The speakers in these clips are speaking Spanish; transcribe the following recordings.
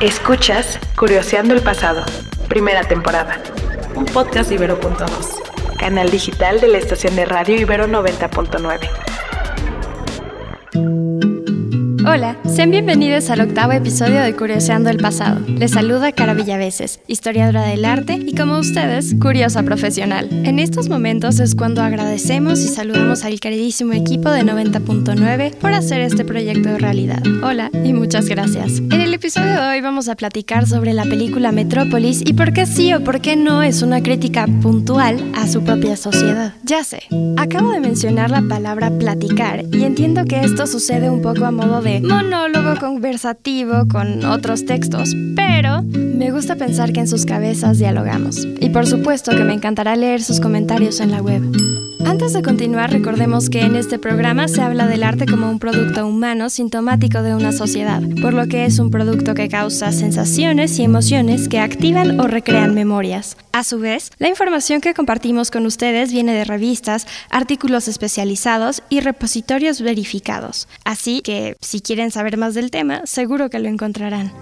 Escuchas Curioseando el Pasado, primera temporada. Un podcast Ibero.2, canal digital de la estación de radio Ibero 90.9. Hola, sean bienvenidos al octavo episodio de Curioseando el Pasado. Les saluda Cara Villaveses, historiadora del arte y como ustedes, curiosa profesional. En estos momentos es cuando agradecemos y saludamos al queridísimo equipo de 90.9 por hacer este proyecto de realidad. Hola y muchas gracias. En el episodio de hoy vamos a platicar sobre la película Metrópolis y por qué sí o por qué no es una crítica puntual a su propia sociedad. Ya sé, acabo de mencionar la palabra platicar y entiendo que esto sucede un poco a modo de monólogo conversativo con otros textos, pero me gusta pensar que en sus cabezas dialogamos. Y por supuesto que me encantará leer sus comentarios en la web. Antes de continuar, recordemos que en este programa se habla del arte como un producto humano sintomático de una sociedad, por lo que es un producto que causa sensaciones y emociones que activan o recrean memorias. A su vez, la información que compartimos con ustedes viene de revistas, artículos especializados y repositorios verificados. Así que, si quieren saber más del tema, seguro que lo encontrarán.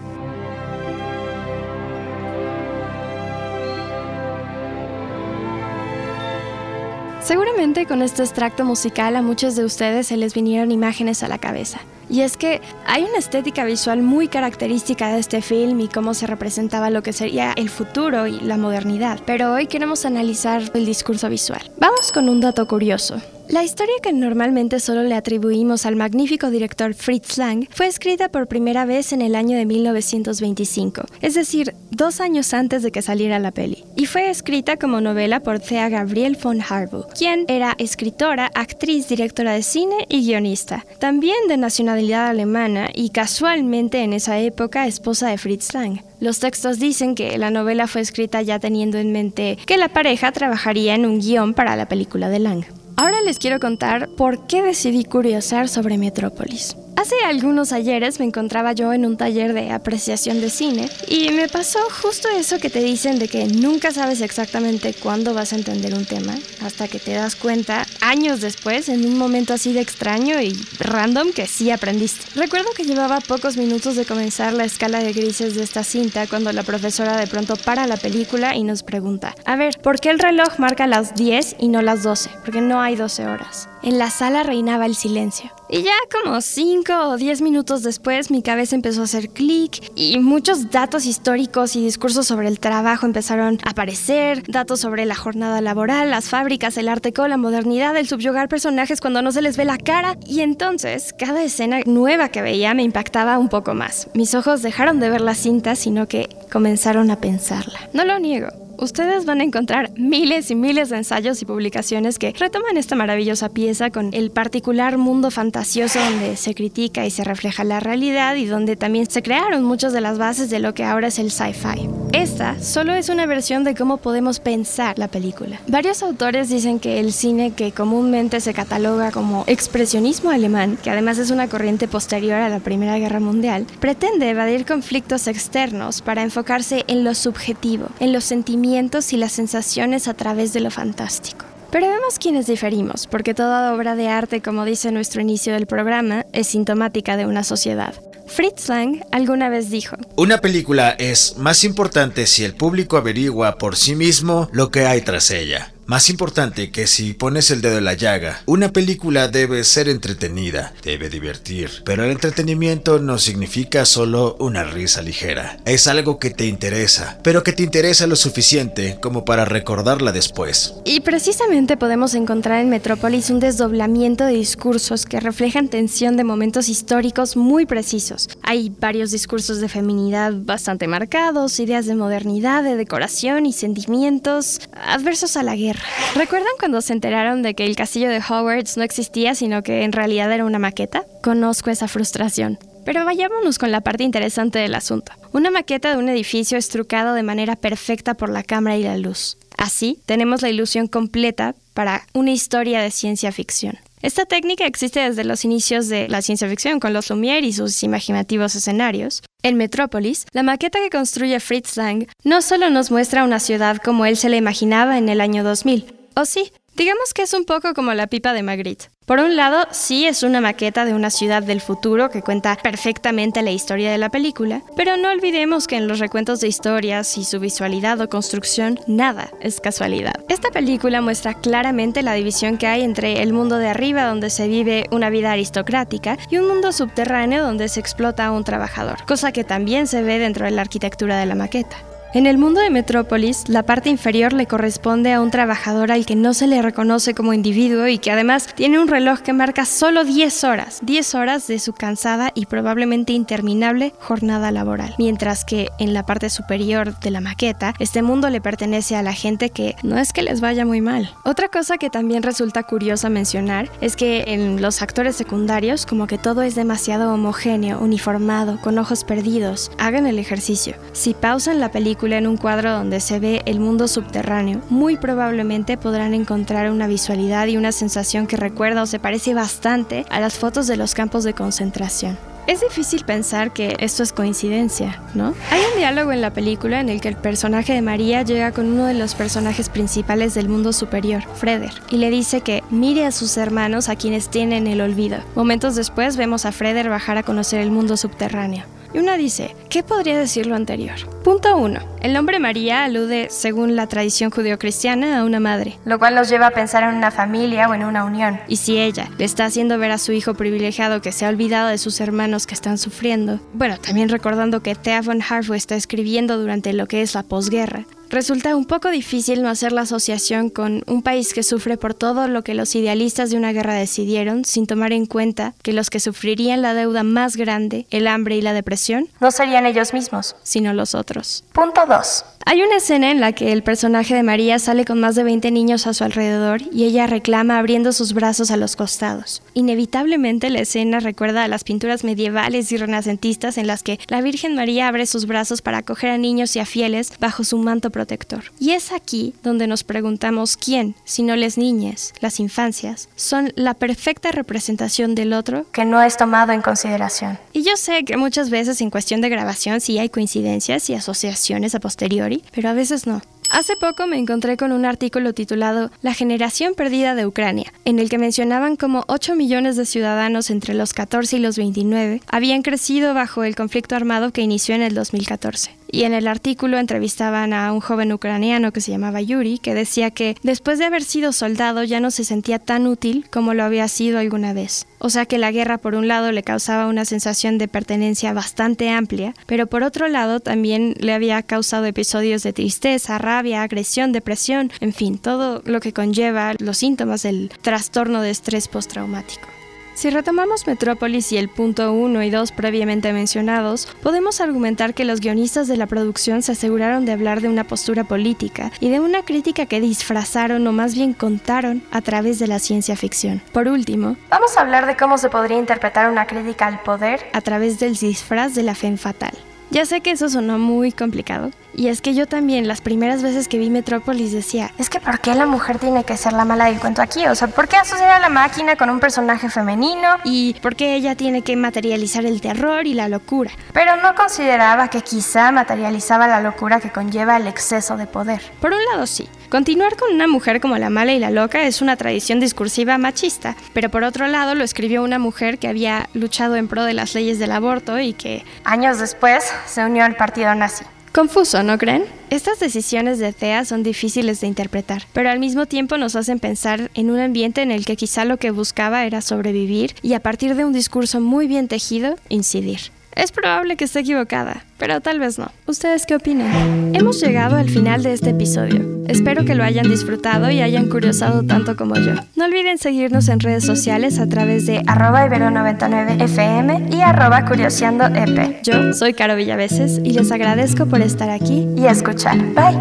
Seguramente con este extracto musical a muchos de ustedes se les vinieron imágenes a la cabeza. Y es que hay una estética visual muy característica de este film y cómo se representaba lo que sería el futuro y la modernidad. Pero hoy queremos analizar el discurso visual. Vamos con un dato curioso. La historia que normalmente solo le atribuimos al magnífico director Fritz Lang fue escrita por primera vez en el año de 1925, es decir, dos años antes de que saliera la peli, y fue escrita como novela por Thea Gabriel von Harbu, quien era escritora, actriz, directora de cine y guionista, también de nacionalidad alemana y casualmente en esa época esposa de Fritz Lang. Los textos dicen que la novela fue escrita ya teniendo en mente que la pareja trabajaría en un guion para la película de Lang. Ahora les quiero contar por qué decidí curiosar sobre Metrópolis. Hace algunos ayeres me encontraba yo en un taller de apreciación de cine y me pasó justo eso que te dicen de que nunca sabes exactamente cuándo vas a entender un tema hasta que te das cuenta años después en un momento así de extraño y random que sí aprendiste. Recuerdo que llevaba pocos minutos de comenzar la escala de grises de esta cinta cuando la profesora de pronto para la película y nos pregunta, a ver, ¿por qué el reloj marca las 10 y no las 12? Porque no hay 12 horas. En la sala reinaba el silencio. Y ya como 5 o 10 minutos después mi cabeza empezó a hacer clic y muchos datos históricos y discursos sobre el trabajo empezaron a aparecer, datos sobre la jornada laboral, las fábricas, el arte con la modernidad, el subyugar personajes cuando no se les ve la cara y entonces cada escena nueva que veía me impactaba un poco más. Mis ojos dejaron de ver la cinta sino que comenzaron a pensarla. No lo niego. Ustedes van a encontrar miles y miles de ensayos y publicaciones que retoman esta maravillosa pieza con el particular mundo fantasioso donde se critica y se refleja la realidad y donde también se crearon muchas de las bases de lo que ahora es el sci-fi. Esta solo es una versión de cómo podemos pensar la película. Varios autores dicen que el cine que comúnmente se cataloga como expresionismo alemán, que además es una corriente posterior a la Primera Guerra Mundial, pretende evadir conflictos externos para enfocarse en lo subjetivo, en los sentimientos y las sensaciones a través de lo fantástico. Pero vemos quienes diferimos, porque toda obra de arte, como dice nuestro inicio del programa, es sintomática de una sociedad. Fritz Lang alguna vez dijo, Una película es más importante si el público averigua por sí mismo lo que hay tras ella. Más importante que si pones el dedo en la llaga, una película debe ser entretenida, debe divertir, pero el entretenimiento no significa solo una risa ligera. Es algo que te interesa, pero que te interesa lo suficiente como para recordarla después. Y precisamente podemos encontrar en Metrópolis un desdoblamiento de discursos que reflejan tensión de momentos históricos muy precisos. Hay varios discursos de feminidad bastante marcados, ideas de modernidad, de decoración y sentimientos adversos a la guerra. ¿Recuerdan cuando se enteraron de que el castillo de Hogwarts no existía, sino que en realidad era una maqueta? Conozco esa frustración. Pero vayámonos con la parte interesante del asunto. Una maqueta de un edificio estrucado de manera perfecta por la cámara y la luz. Así, tenemos la ilusión completa para una historia de ciencia ficción. Esta técnica existe desde los inicios de la ciencia ficción con los Lumière y sus imaginativos escenarios. En Metrópolis, la maqueta que construye Fritz Lang no solo nos muestra una ciudad como él se la imaginaba en el año 2000, o sí, Digamos que es un poco como la pipa de Magritte. Por un lado, sí es una maqueta de una ciudad del futuro que cuenta perfectamente la historia de la película, pero no olvidemos que en los recuentos de historias y su visualidad o construcción, nada es casualidad. Esta película muestra claramente la división que hay entre el mundo de arriba donde se vive una vida aristocrática y un mundo subterráneo donde se explota a un trabajador, cosa que también se ve dentro de la arquitectura de la maqueta. En el mundo de Metrópolis, la parte inferior le corresponde a un trabajador al que no se le reconoce como individuo y que además tiene un reloj que marca solo 10 horas, 10 horas de su cansada y probablemente interminable jornada laboral. Mientras que en la parte superior de la maqueta, este mundo le pertenece a la gente que no es que les vaya muy mal. Otra cosa que también resulta curiosa mencionar es que en los actores secundarios, como que todo es demasiado homogéneo, uniformado, con ojos perdidos. Hagan el ejercicio. Si pausan la película, en un cuadro donde se ve el mundo subterráneo, muy probablemente podrán encontrar una visualidad y una sensación que recuerda o se parece bastante a las fotos de los campos de concentración. Es difícil pensar que esto es coincidencia, ¿no? Hay un diálogo en la película en el que el personaje de María llega con uno de los personajes principales del mundo superior, Freder, y le dice que mire a sus hermanos a quienes tienen el olvido. Momentos después vemos a Freder bajar a conocer el mundo subterráneo. Y una dice, ¿qué podría decir lo anterior? Punto 1. El nombre María alude, según la tradición judeocristiana, a una madre, lo cual nos lleva a pensar en una familia o en una unión. Y si ella le está haciendo ver a su hijo privilegiado que se ha olvidado de sus hermanos que están sufriendo, bueno, también recordando que Thea von Harfu está escribiendo durante lo que es la posguerra, Resulta un poco difícil no hacer la asociación con un país que sufre por todo lo que los idealistas de una guerra decidieron, sin tomar en cuenta que los que sufrirían la deuda más grande, el hambre y la depresión, no serían ellos mismos, sino los otros. Punto 2. Hay una escena en la que el personaje de María sale con más de 20 niños a su alrededor y ella reclama abriendo sus brazos a los costados. Inevitablemente la escena recuerda a las pinturas medievales y renacentistas en las que la Virgen María abre sus brazos para acoger a niños y a fieles bajo su manto protector. Y es aquí donde nos preguntamos quién, si no las niñas, las infancias, son la perfecta representación del otro que no es tomado en consideración. Y yo sé que muchas veces en cuestión de grabación sí hay coincidencias y asociaciones a posteriori, pero a veces no. Hace poco me encontré con un artículo titulado La generación perdida de Ucrania, en el que mencionaban cómo 8 millones de ciudadanos entre los 14 y los 29 habían crecido bajo el conflicto armado que inició en el 2014. Y en el artículo entrevistaban a un joven ucraniano que se llamaba Yuri, que decía que después de haber sido soldado ya no se sentía tan útil como lo había sido alguna vez. O sea que la guerra por un lado le causaba una sensación de pertenencia bastante amplia, pero por otro lado también le había causado episodios de tristeza, rabia, agresión, depresión, en fin, todo lo que conlleva los síntomas del trastorno de estrés postraumático. Si retomamos Metrópolis y el punto 1 y 2 previamente mencionados, podemos argumentar que los guionistas de la producción se aseguraron de hablar de una postura política y de una crítica que disfrazaron o más bien contaron a través de la ciencia ficción. Por último, vamos a hablar de cómo se podría interpretar una crítica al poder a través del disfraz de la fe fatal. Ya sé que eso sonó muy complicado. Y es que yo también, las primeras veces que vi Metrópolis decía, es que ¿por qué la mujer tiene que ser la mala del cuento aquí? O sea, ¿por qué asociar a la máquina con un personaje femenino? ¿Y por qué ella tiene que materializar el terror y la locura? Pero no consideraba que quizá materializaba la locura que conlleva el exceso de poder. Por un lado sí, Continuar con una mujer como la mala y la loca es una tradición discursiva machista, pero por otro lado lo escribió una mujer que había luchado en pro de las leyes del aborto y que años después se unió al partido nazi. Confuso, ¿no creen? Estas decisiones de Thea son difíciles de interpretar, pero al mismo tiempo nos hacen pensar en un ambiente en el que quizá lo que buscaba era sobrevivir y a partir de un discurso muy bien tejido, incidir. Es probable que esté equivocada, pero tal vez no. ¿Ustedes qué opinan? Hemos llegado al final de este episodio. Espero que lo hayan disfrutado y hayan curiosado tanto como yo. No olviden seguirnos en redes sociales a través de arroba ibero99fm y arroba curioseandoep. Yo soy Caro Villaveses y les agradezco por estar aquí y escuchar. Bye.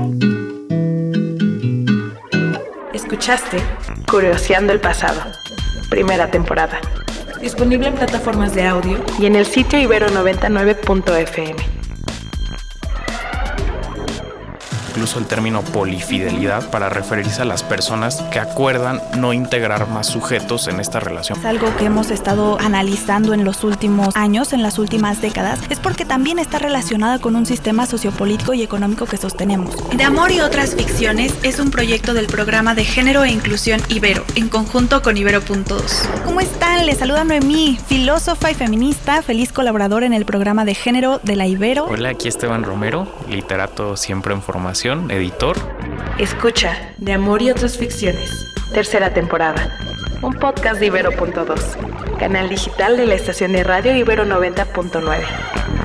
Escuchaste Curioseando el pasado, primera temporada. Disponible en plataformas de audio y en el sitio ibero99.fm. incluso el término polifidelidad para referirse a las personas que acuerdan no integrar más sujetos en esta relación. Es algo que hemos estado analizando en los últimos años, en las últimas décadas, es porque también está relacionada con un sistema sociopolítico y económico que sostenemos. De Amor y otras ficciones es un proyecto del programa de género e inclusión Ibero, en conjunto con Ibero.2. ¿Cómo están? Les saluda Noemí, filósofa y feminista, feliz colaboradora en el programa de género de la Ibero. Hola, aquí Esteban Romero, literato siempre en formación, editor. Escucha De Amor y otras ficciones, tercera temporada. Un podcast de Ibero.2, canal digital de la estación de radio Ibero 90.9.